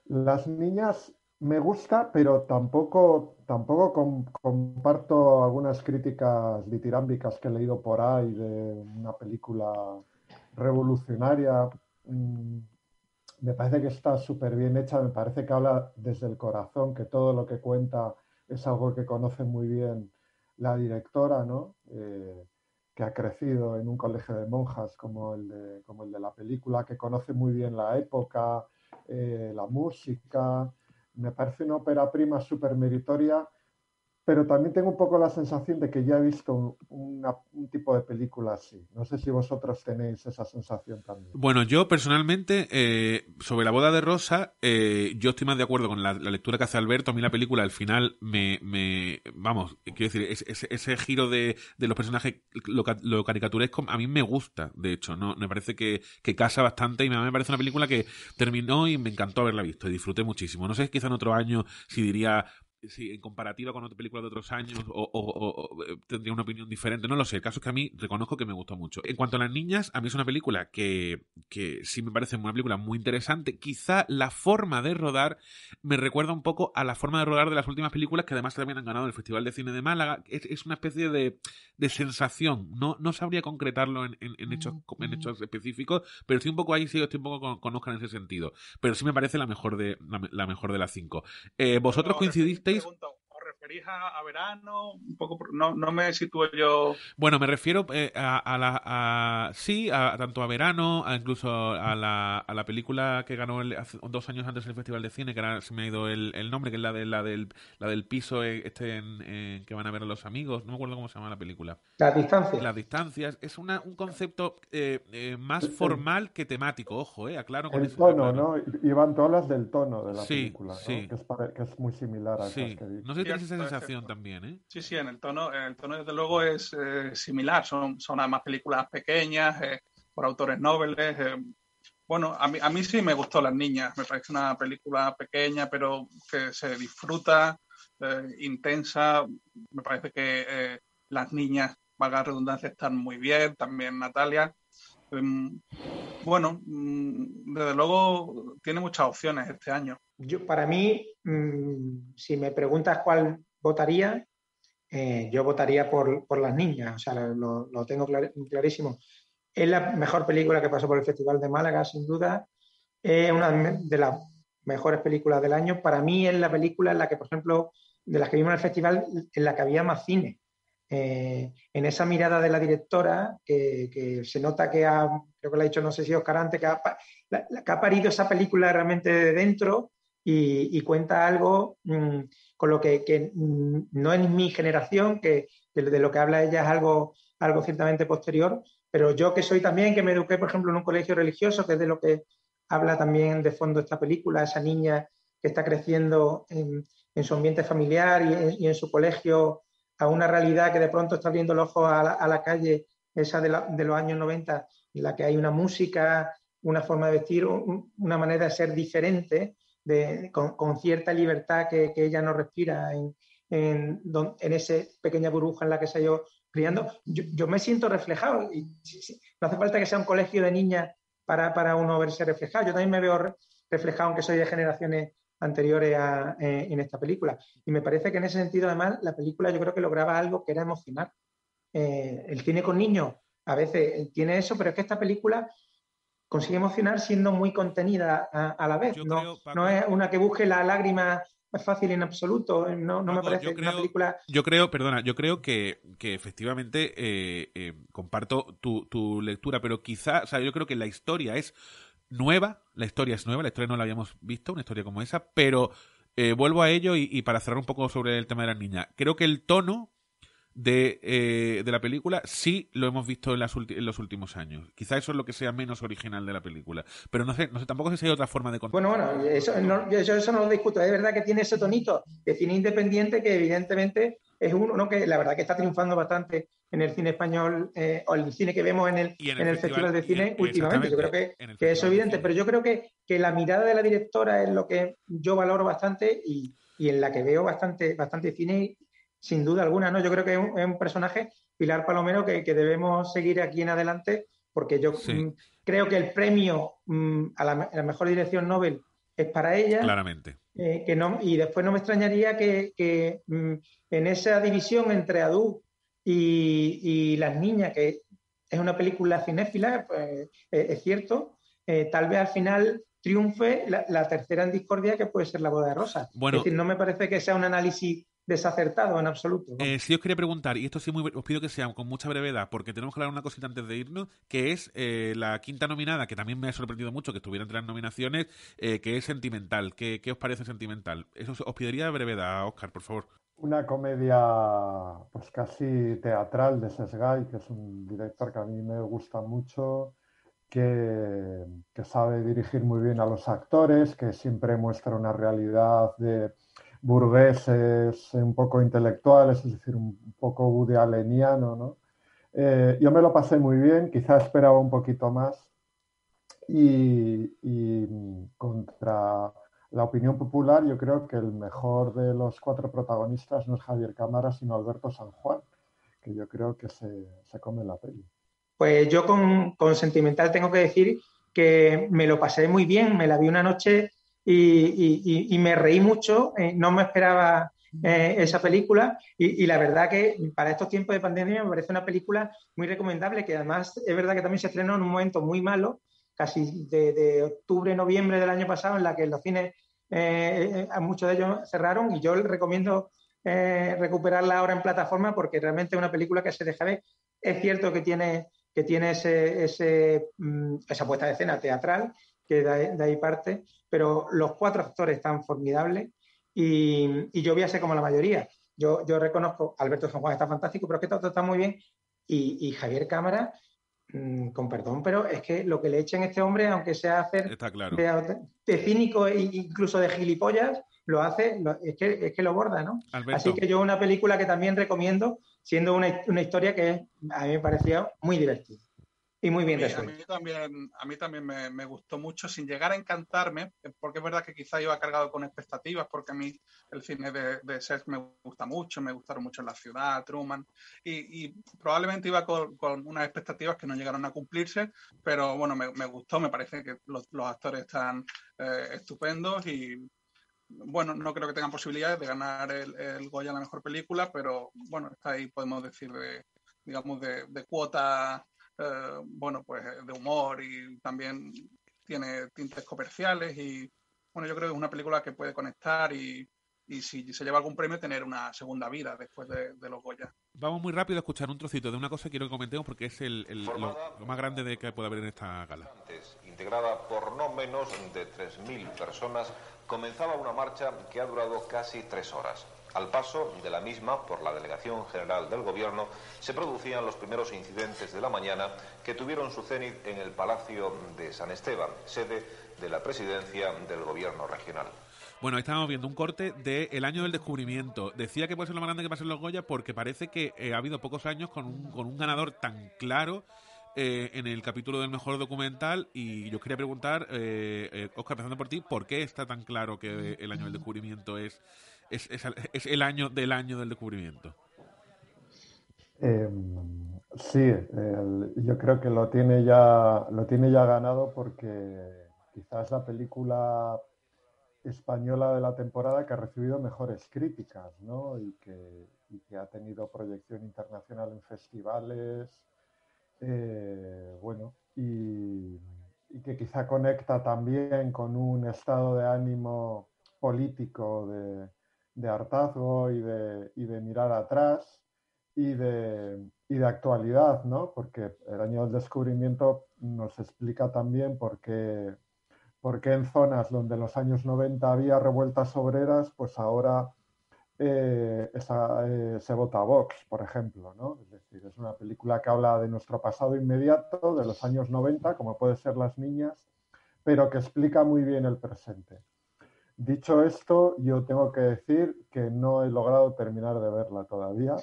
Las niñas me gusta, pero tampoco, tampoco comparto algunas críticas ditirámbicas que he leído por ahí de una película revolucionaria. Mm, me parece que está súper bien hecha, me parece que habla desde el corazón, que todo lo que cuenta es algo que conoce muy bien la directora, ¿no? Eh, que ha crecido en un colegio de monjas como el de, como el de la película, que conoce muy bien la época, eh, la música. Me parece una ópera prima súper meritoria pero también tengo un poco la sensación de que ya he visto un, tipo de película así. No sé si vosotros tenéis esa sensación también. Bueno, yo personalmente, eh, sobre la boda de Rosa, eh, yo estoy más de acuerdo con la, lectura que hace Alberto. A mí la película al final me, me vamos, quiero decir, ese, giro de, los personajes, lo, caricaturesco, a mí me gusta, de hecho, no me parece que, que casa bastante y me, me parece una película que terminó y me encantó haberla visto y disfruté muchísimo. No sé, quizá en otro año si diría si en comparativa con otra película de otros años o, o- o- o, eh, tendría una opinión diferente. No lo sé. El caso es que a mí reconozco que me gustó mucho. En cuanto a las niñas, a mí es una película que, que sí me parece una película muy interesante. Quizá la forma de rodar me recuerda un poco a la forma de rodar de las últimas películas que además también han ganado el Festival de Cine de Málaga. Es, es una especie de, de sensación. No, no sabría concretarlo en, en- en hechos, en hechos específicos, pero estoy un poco ahí, sí, estoy un poco con, con Oscar en ese sentido. Pero sí me parece la mejor de, la, me- la mejor de las cinco. Eh, ¿Vosotros coincidisteis? ¿Os referís a, a verano? Un poco, por- no, no me sitúo yo. Bueno, me refiero eh, a, a la. a- sí, a, tanto a verano, a incluso a la, a la película que ganó el- hace dos años antes el Festival de Cine, que ahora se me ha ido el, el nombre, que es la, de, la, del, la del piso eh, este en- en que van a ver a los amigos. No me acuerdo cómo se llama la película. Las distancias. Las distancias. Es una, un concepto eh, eh, más formal que temático, ojo, eh, aclaro con El eso. tono, aclaro. ¿no? Iván, tú hablas del tono de la Sí, película, ¿no? sí. Que, es que es muy similar a Sí, esas que no sé si tienes esa sensación también, ¿eh? Sí, sí, en el tono, en el tono desde luego es eh, similar. Son, son además películas pequeñas, eh, por autores nobles. Bueno, a mí, a mí sí me gustó Las Niñas. Me parece una película pequeña, pero que se disfruta, intensa. Me parece que Las Niñas, valga la redundancia, están muy bien. También Natalia. Bueno, mm, desde luego tiene muchas opciones este año. Yo, para mí, mm, si me preguntas cuál votaría, eh, yo votaría por, por Las Niñas, o sea, lo, lo tengo clar- clarísimo. Es la mejor película que pasó por el Festival de Málaga, sin duda. Es una de las mejores películas del año. Para mí es la película en la que, por ejemplo, de las que vimos en el festival, en la que había más cine. Eh, en esa mirada de la directora, que, se nota que ha, creo que lo ha dicho, no sé si Oscar antes, que ha, la- parido esa película realmente de dentro y, cuenta algo mm, con lo que, mm, no es mi generación, que, de lo que habla ella es algo, ciertamente posterior, pero yo que soy también, que me eduqué, por ejemplo, en un colegio religioso, que es de lo que habla también de fondo esta película, esa niña que está creciendo en, su ambiente familiar y en su colegio a una realidad que de pronto está abriendo los ojos a la, calle, esa de, los años 90, en la que hay una música, una forma de vestir, un- una manera de ser diferente, de, con, cierta libertad que, que ella no respira en, en, esa pequeña burbuja en la que se ha ido criando. Yo, yo me siento reflejado. Y, no hace falta que sea un colegio de niñas para, para uno verse reflejado. Yo también me veo re- reflejado, aunque soy de generaciones anteriores a- eh, en esta película. Y me parece que en ese sentido, además, la película yo creo que lograba algo que era emocionar. Eh, el cine con niños a veces tiene eso, pero es que esta película consigue emocionar siendo muy contenida a, a la vez. No, no es una que busque la lágrima fácil en absoluto. No, no me parece yo una creo- película Yo creo, perdona, yo creo que, que efectivamente eh, eh, comparto tu, tu lectura, pero quizá, o sea, yo creo que la historia es nueva, la historia es nueva, la historia no la habíamos visto, una historia como esa, pero eh, vuelvo a ello y, y para cerrar un poco sobre el tema de las niñas, creo que el tono de, eh, de la película sí lo hemos visto en, las en los últimos años. Quizá eso es lo que sea menos original de la película, pero no sé, no sé tampoco sé si hay otra forma de contar. Bueno, bueno, eso no, yo eso, no lo discuto. Es verdad que tiene ese tonito de cine independiente que evidentemente es uno que la verdad que está triunfando bastante en el cine español o o el cine que vemos en el, Y en en el Festival, festival- de Cine en- últimamente. Yo creo que, que eso es evidente, pero yo creo que, que la mirada de la directora es lo que yo valoro bastante y, y en la que veo bastante, bastante cine, sin duda alguna. ¿no? Yo creo que es un, es un personaje, Pilar Palomero, que, que debemos seguir aquí en adelante, porque yo Sí. mm, creo que el premio mm, a, la, a la mejor dirección Nobel es para ella. Claramente. Eh, que no, y después no me extrañaría que, que, mm, en esa división entre Adu y, y Las Niñas, que es una película cinéfila, pues, eh, es cierto, eh, tal vez al final triunfe la, la tercera en discordia, que puede ser La Boda de Rosa. Bueno. es decir, no me parece que sea un análisis desacertado en absoluto. ¿no? Eh, sí os quería preguntar, y esto sí muy, os pido que sea con mucha brevedad, porque tenemos que hablar una cosita antes de irnos, que es eh, la quinta nominada, que también me ha sorprendido mucho que estuviera entre las nominaciones, eh, que es Sentimental. ¿Qué, qué os parece Sentimental? Eso os, os pediría brevedad, Oscar, por favor. Una comedia pues casi teatral de Sesgay, que es un director que a mí me gusta mucho, que, que sabe dirigir muy bien a los actores, que siempre muestra una realidad de burgueses un poco intelectuales, es decir, un poco Woody Alleniano, ¿no? Eh, yo me lo pasé muy bien, quizá esperaba un poquito más y, y contra la opinión popular, yo creo que el mejor de los cuatro protagonistas no es Javier Cámara, sino Alberto San Juan, que yo creo que se, se come la peli. Pues yo con, con, Sentimental tengo que decir que me lo pasé muy bien, me la vi una noche y, y, me reí mucho, eh, no me esperaba eh, esa película y, la verdad que para estos tiempos de pandemia me parece una película muy recomendable que además es verdad que también se estrenó en un momento muy malo, casi de, de octubre, noviembre del año pasado, en la que los cines, eh, muchos de ellos cerraron y yo recomiendo eh, recuperarla ahora en plataforma porque realmente es una película que se deja ver. Es cierto que tiene, que tiene ese, mm, esa puesta de escena teatral, que de, ahí parte, pero los cuatro actores están formidables y, y yo voy a ser como la mayoría. Yo, yo reconozco, Alberto San Juan está fantástico, pero es que todo está muy bien. Y, y Javier Cámara, mmm, con perdón, pero es que lo que le echen a este hombre, aunque sea hacer claro. de, de, cínico e incluso de gilipollas, lo hace, lo, es, que, es que lo borda, ¿no? Alberto. Así que yo una película que también recomiendo, siendo una, una historia que a mí me parecía muy divertida y muy bien a mí, a mí también, a mí también me, me, gustó mucho, sin llegar a encantarme, porque es verdad que quizá iba cargado con expectativas, porque a mí el cine de, de Seth me gusta mucho, me gustaron mucho La Ciudad, Truman, y, y probablemente iba con, con, unas expectativas que no llegaron a cumplirse, pero bueno, me, me gustó, me parece que los, los actores están eh, estupendos y bueno, no creo que tengan posibilidades de ganar el, el, Goya a la mejor película, pero bueno, está ahí, podemos decir, de, digamos, de, de cuota eh, bueno, pues de humor y también tiene tintes comerciales y bueno, yo creo que es una película que puede conectar y, y si se lleva algún premio tener una segunda vida después de, de, los Goya. Vamos muy rápido a escuchar un trocito de una cosa que quiero que comentemos porque es el, el lo, lo, más grande de que puede haber en esta gala. Integrada por no menos de 3.000 personas, comenzaba una marcha que ha durado casi tres horas. Al paso de la misma por la Delegación General del Gobierno se producían los primeros incidentes de la mañana que tuvieron su cenit en el Palacio de San Esteban, sede de la presidencia del Gobierno regional. Bueno, ahí estábamos viendo un corte del de año del descubrimiento. Decía que puede ser lo más grande que pasa en los Goya porque parece que eh, ha habido pocos años con un, con un ganador tan claro eh, en el capítulo del mejor documental y yo quería preguntar, eh, eh, Oscar, empezando por ti, ¿por qué está tan claro que el año del descubrimiento es es, es, el año del año del descubrimiento. Eh, sí, yo creo que lo tiene ya lo tiene ya ganado porque quizás la película española de la temporada que ha recibido mejores críticas, ¿no? Y que, y que ha tenido proyección internacional en festivales, eh, bueno, y, y que quizá conecta también con un estado de ánimo político de, de hartazgo y de, y de mirar atrás y de, y de, actualidad, ¿no? Porque el año del descubrimiento nos explica también por qué, por qué en zonas donde en los años 90 había revueltas obreras, pues ahora eh, esa, eh, se vota Vox, por ejemplo, ¿no? Es decir, es una película que habla de nuestro pasado inmediato, de los años 90, como puede ser Las Niñas, pero que explica muy bien el presente. Dicho esto, yo tengo que decir que no he logrado terminar de verla todavía.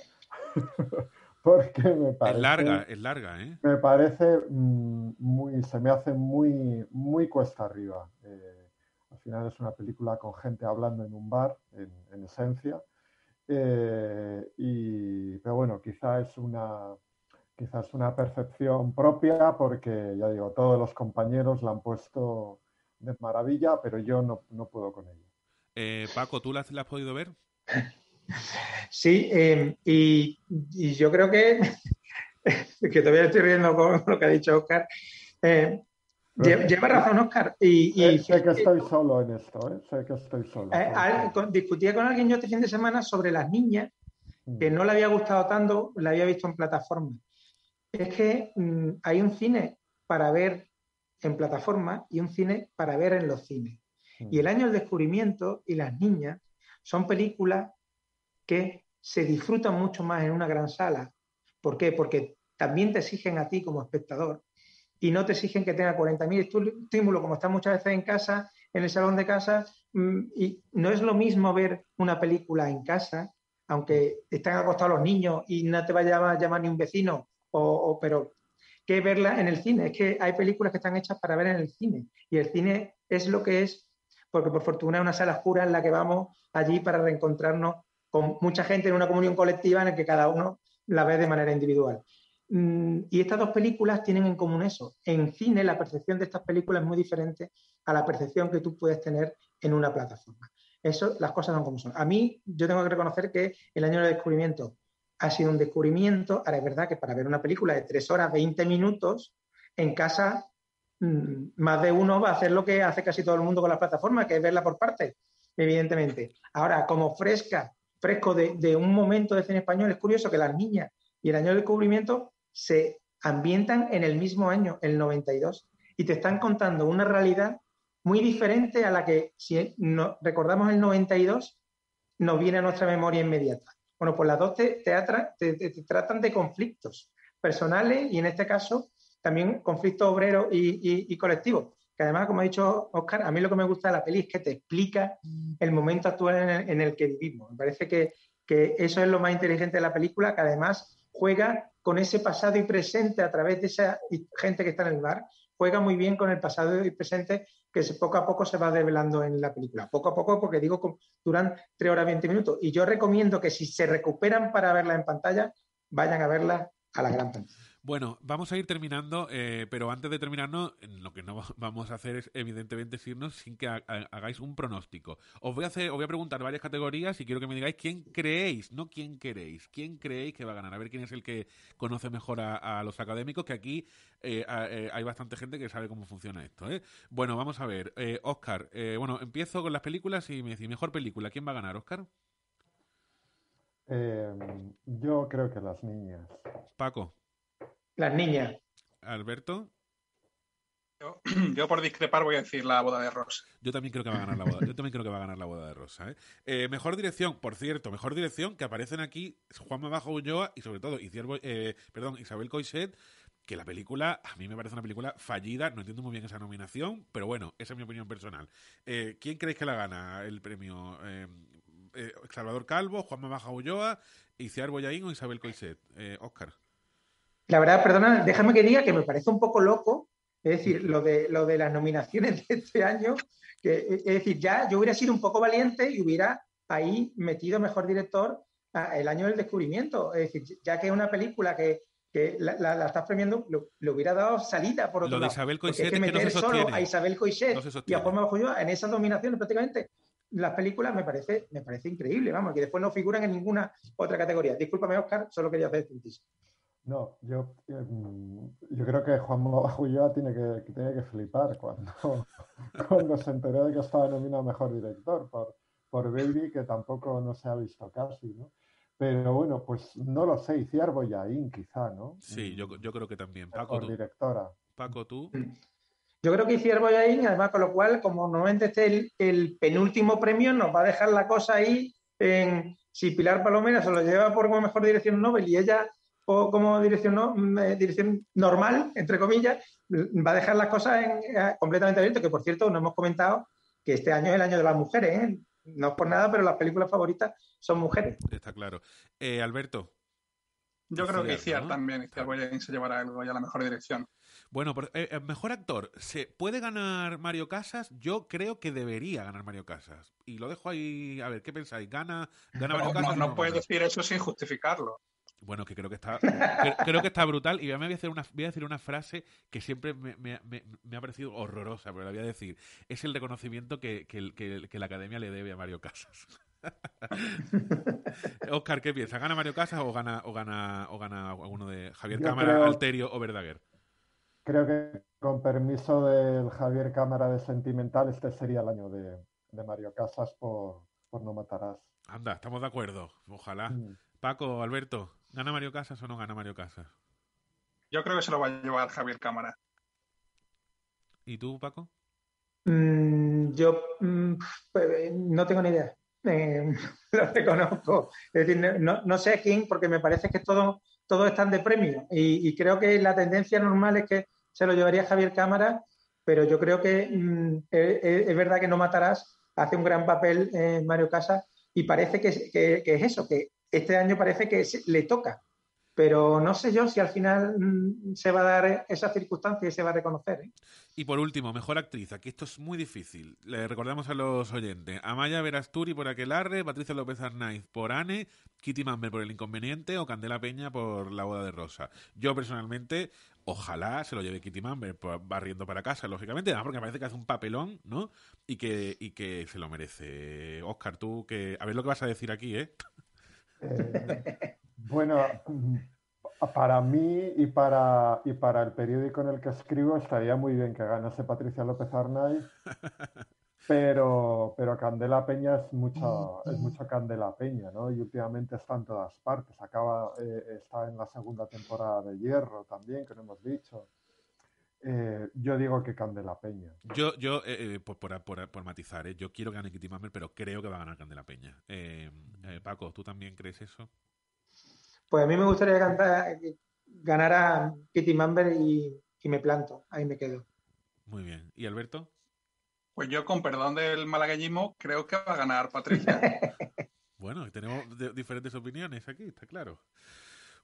porque me parece. Es larga, es larga, ¿eh? Me parece mmm, muy. Se me hace muy, muy cuesta arriba. Eh, al final es una película con gente hablando en un bar, en, en esencia. Eh, y, pero bueno, quizá es una. Quizás una percepción propia porque, ya digo, todos los compañeros la han puesto de maravilla, pero yo no, no puedo con ella. Eh, Paco, ¿tú la, la, has podido ver? Sí, eh, y, y, yo creo que, que todavía estoy riendo con lo que ha dicho Oscar. Eh, lleva, lleva razón, Oscar. Y, y sé que estoy solo en esto, ¿eh? sé que estoy solo. Eh, a, con, discutía con alguien yo este fin de semana sobre las niñas, que no le había gustado tanto, la había visto en plataforma. Es que mmm, hay un cine para ver en plataforma y un cine para ver en los cines. Mm. Y El año del descubrimiento y Las niñas son películas que se disfrutan mucho más en una gran sala. ¿Por qué? Porque también te exigen a ti como espectador y no te exigen que tenga 40.000 estímulos como estás muchas veces en casa, en el salón de casa. Mm, y no es lo mismo ver una película en casa, aunque estén acostados los niños y no te vaya a llamar ni un vecino, o, o, pero que verla en el cine. Es que hay películas que están hechas para ver en el cine y el cine es lo que es porque por fortuna es una sala oscura en la que vamos allí para reencontrarnos con mucha gente en una comunión colectiva en la que cada uno la ve de manera individual. Mm, y estas dos películas tienen en común eso. En cine la percepción de estas películas es muy diferente a la percepción que tú puedes tener en una plataforma. Eso, las cosas son como son. A mí, yo tengo que reconocer que el año del descubrimiento ha sido un descubrimiento. Ahora es verdad que para ver una película de 3 horas 20 minutos, en casa mm, más de uno va a hacer lo que hace casi todo el mundo con las plataformas, que es verla por partes, evidentemente. Ahora, como fresca, fresco de, un momento de cine español, es curioso que las niñas y el año del descubrimiento se ambientan en el mismo año, el 92, y te están contando una realidad muy diferente a la que, si recordamos el 92, nos viene a nuestra memoria inmediata. Bueno, pues las dos te, tratan de conflictos personales y en este caso también conflictos obreros y, colectivos. Que además, como ha dicho Oscar, a mí lo que me gusta de la peli es que te explica el momento actual en el, que vivimos. Me parece que, que, eso es lo más inteligente de la película, que además juega con ese pasado y presente a través de esa gente que está en el bar, juega muy bien con el pasado y presente que poco a poco se va develando en la película. Poco a poco, porque digo, duran 3 horas 20 minutos. Y yo recomiendo que si se recuperan para verla en pantalla, vayan a verla a la gran pantalla. Bueno, vamos a ir terminando, eh, pero antes de terminarnos, lo que no vamos a hacer es, evidentemente, irnos sin que hagáis un pronóstico. Os voy a hacer, os voy a preguntar varias categorías y quiero que me digáis quién creéis, no quién queréis, quién creéis que va a ganar. A ver quién es el que conoce mejor a, los académicos, que aquí eh, eh, hay bastante gente que sabe cómo funciona esto. Bueno, vamos a ver. Oscar, bueno, empiezo con las películas y me decís, mejor película, ¿quién va a ganar, Oscar? yo creo que las niñas. Paco. Las niñas. Alberto. Yo, por discrepar voy a decir la boda de Rosa. Yo también creo que va a ganar la boda. Yo también creo que va a ganar la boda de Rosa. ¿eh? Eh, mejor dirección, por cierto, mejor dirección que aparecen aquí Juan Bajo Ulloa y sobre todo eh, perdón, Isabel Coixet, que la película a mí me parece una película fallida. No entiendo muy bien esa nominación, pero bueno, esa es mi opinión personal. ¿Quién creéis que la gana el premio? Salvador Calvo, Juan Baja Ulloa, Iciar Boyaín o Isabel Coixet. Oscar. La verdad, perdona, déjame que diga que me parece un poco loco, es decir, lo de, lo de las nominaciones de este año, que, es decir, ya yo hubiera sido un poco valiente y hubiera ahí metido mejor director el año del descubrimiento. Es decir, ya que es una película que, la, estás premiando, le hubiera dado salida por otro lo lado. De Isabel Coixet es que meter solo a Isabel Coixet y a Juan Bajo en esas nominaciones prácticamente las películas me parece, me parece increíble, vamos, que después no figuran en ninguna otra categoría. Discúlpame, Oscar, solo quería hacer puntísimo. No, yo, em, yo creo que Juan Ulloa tiene que, tiene que flipar cuando, cuando se enteró de que estaba nominado mejor director por, por Baby, que tampoco no se ha visto casi, ¿no? Pero bueno, pues no lo sé, Iciar Boyaín quizá, ¿no? Sí, yo, yo creo que también. Paco, por directora. Paco, tú. Yo creo que Iciar Boyaín, además, con lo cual, como normalmente este el, el penúltimo premio, nos va a dejar la cosa ahí en si Pilar Palomera se lo lleva por como mejor dirección Nobel y ella o como dirección, no, eh, dirección normal, entre comillas, va a dejar las cosas eh, completamente abiertas, que por cierto nos hemos comentado que este año es el año de las mujeres, ¿eh? no es por nada, pero las películas favoritas son mujeres. Está claro. Alberto. Yo creo que Iciar también, Iciar se llevará el a la mejor dirección. Bueno, mejor actor, ¿se puede ganar Mario Casas? Yo creo que debería ganar Mario Casas. Y lo dejo ahí, a ver, ¿qué pensáis? ¿Gana, gana Mario Casas? No, no, no puedes decir eso sin justificarlo. Bueno, que creo que está creo, que está brutal. Y me voy a, hacer una, voy a decir una frase que siempre me, me, me, ha parecido horrorosa, pero la voy a decir. Es el reconocimiento que, que, que, la academia le debe a Mario Casas. Oscar, ¿qué piensas? ¿Gana Mario Casas o gana, o gana, o gana alguno de Javier Cámara, Alterio o Verdaguer? Creo que con permiso del Javier Cámara de Sentimental, este sería el año de, de Mario Casas por, por No Matarás. Anda, estamos de acuerdo. Ojalá. Mm. Paco, Alberto, ¿gana Mario Casas o no gana Mario Casas? Yo creo que se lo va a llevar Javier Cámara. ¿Y tú, Paco? Mm, yo mm, pues, no tengo ni idea. Eh, lo reconozco. Es decir, no, sé quién, porque me parece que todos todo están de premio. Y, creo que la tendencia normal es que se lo llevaría Javier Cámara, pero yo creo que mm, es, verdad que no matarás. Hace un gran papel Mario Casas y parece que, que, es eso, que este año parece que le toca. pero no sé yo si al final mm, se va a dar esa circunstancia y se va a reconocer. ¿eh? Y por último, mejor actriz. Aquí esto es muy difícil. Le recordamos a los oyentes. Amaya Verasturi por Aquelarre, Patricia López Arnaiz por Anne, Kitty Mamber por El Inconveniente o Candela Peña por La Boda de Rosa. Yo personalmente, ojalá se lo lleve Kitty Mamber barriendo para casa, lógicamente, además porque parece que hace un papelón, ¿no? Y que, y que se lo merece. Oscar, tú que... A ver lo que vas a decir aquí, ¿eh? Eh bueno, para mí y para, y para el periódico en el que escribo estaría muy bien que ganase Patricia López Arnaiz, pero, pero Candela Peña es mucha, es mucha Candela Peña, ¿no? Y últimamente está en todas partes. Acaba, eh, está en la segunda temporada de Hierro también, que no hemos dicho. Eh, yo digo que Candela Peña. Yo, yo eh, por, por, matizar, yo quiero que gane Kitty Mammer, pero creo que va a ganar Candela Peña. Paco, ¿tú también crees eso? Pues a mí me gustaría cantar, ganar a Kitty Mamber y, me planto, ahí me quedo. Muy bien. ¿Y Alberto? Pues yo, con perdón del malagueñismo, creo que va a ganar Patricia. bueno, tenemos diferentes opiniones aquí, está claro.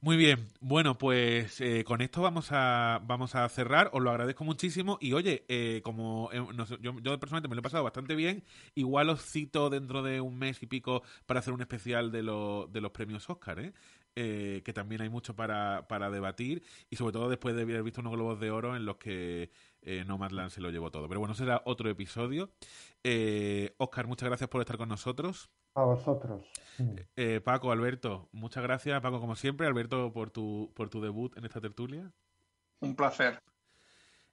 Muy bien, bueno, pues eh, con esto vamos a, vamos a cerrar, os lo agradezco muchísimo y oye, eh, como eh, yo, yo, personalmente me lo he pasado bastante bien, igual os cito dentro de un mes y pico para hacer un especial de, de los premios Oscar, ¿eh? Eh, que también hay mucho para, para, debatir y sobre todo después de haber visto unos globos de oro en los que eh, Nomadland se lo llevó todo. Pero bueno, será otro episodio. Eh, Oscar, muchas gracias por estar con nosotros. A vosotros. Eh, Paco, Alberto, muchas gracias, Paco, como siempre. Alberto, por tu, por tu debut en esta tertulia. Un placer.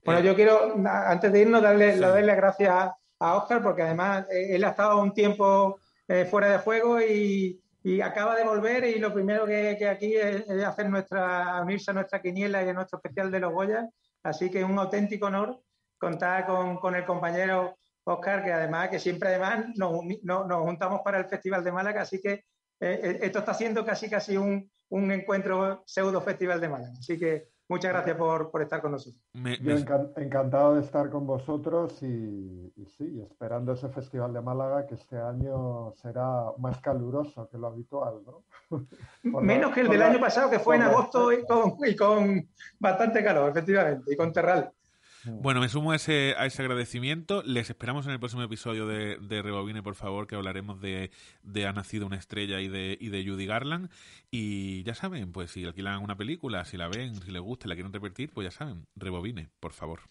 Bueno, yo quiero, antes de irnos, darle, darle gracias a Oscar porque además él ha estado un tiempo fuera de juego y, y acaba de volver y lo primero que, que aquí es, hacer nuestra, unirse a nuestra quiniela y a nuestro especial de los Goya. Así que es un auténtico honor contar con, con el compañero Oscar, que además, que siempre además nos, nos, juntamos para el Festival de Málaga, así que eh, eh, esto está siendo casi casi un, un encuentro pseudo Festival de Málaga. Así que Muchas gracias por, por estar con nosotros. Yo encantado de estar con vosotros y, sí, esperando ese Festival de Málaga que este año será más caluroso que lo habitual, ¿no? Menos que el del año pasado, que fue en agosto y con, y con bastante calor, efectivamente, y con terral. Bueno, me sumo a ese, a ese agradecimiento. Les esperamos en el próximo episodio de, de Rebobine, por favor, que hablaremos de, de Ha nacido una estrella y de, y de Judy Garland. Y ya saben, pues si alquilan una película, si la ven, si les gusta, la quieren repetir, pues ya saben, Rebobine, por favor.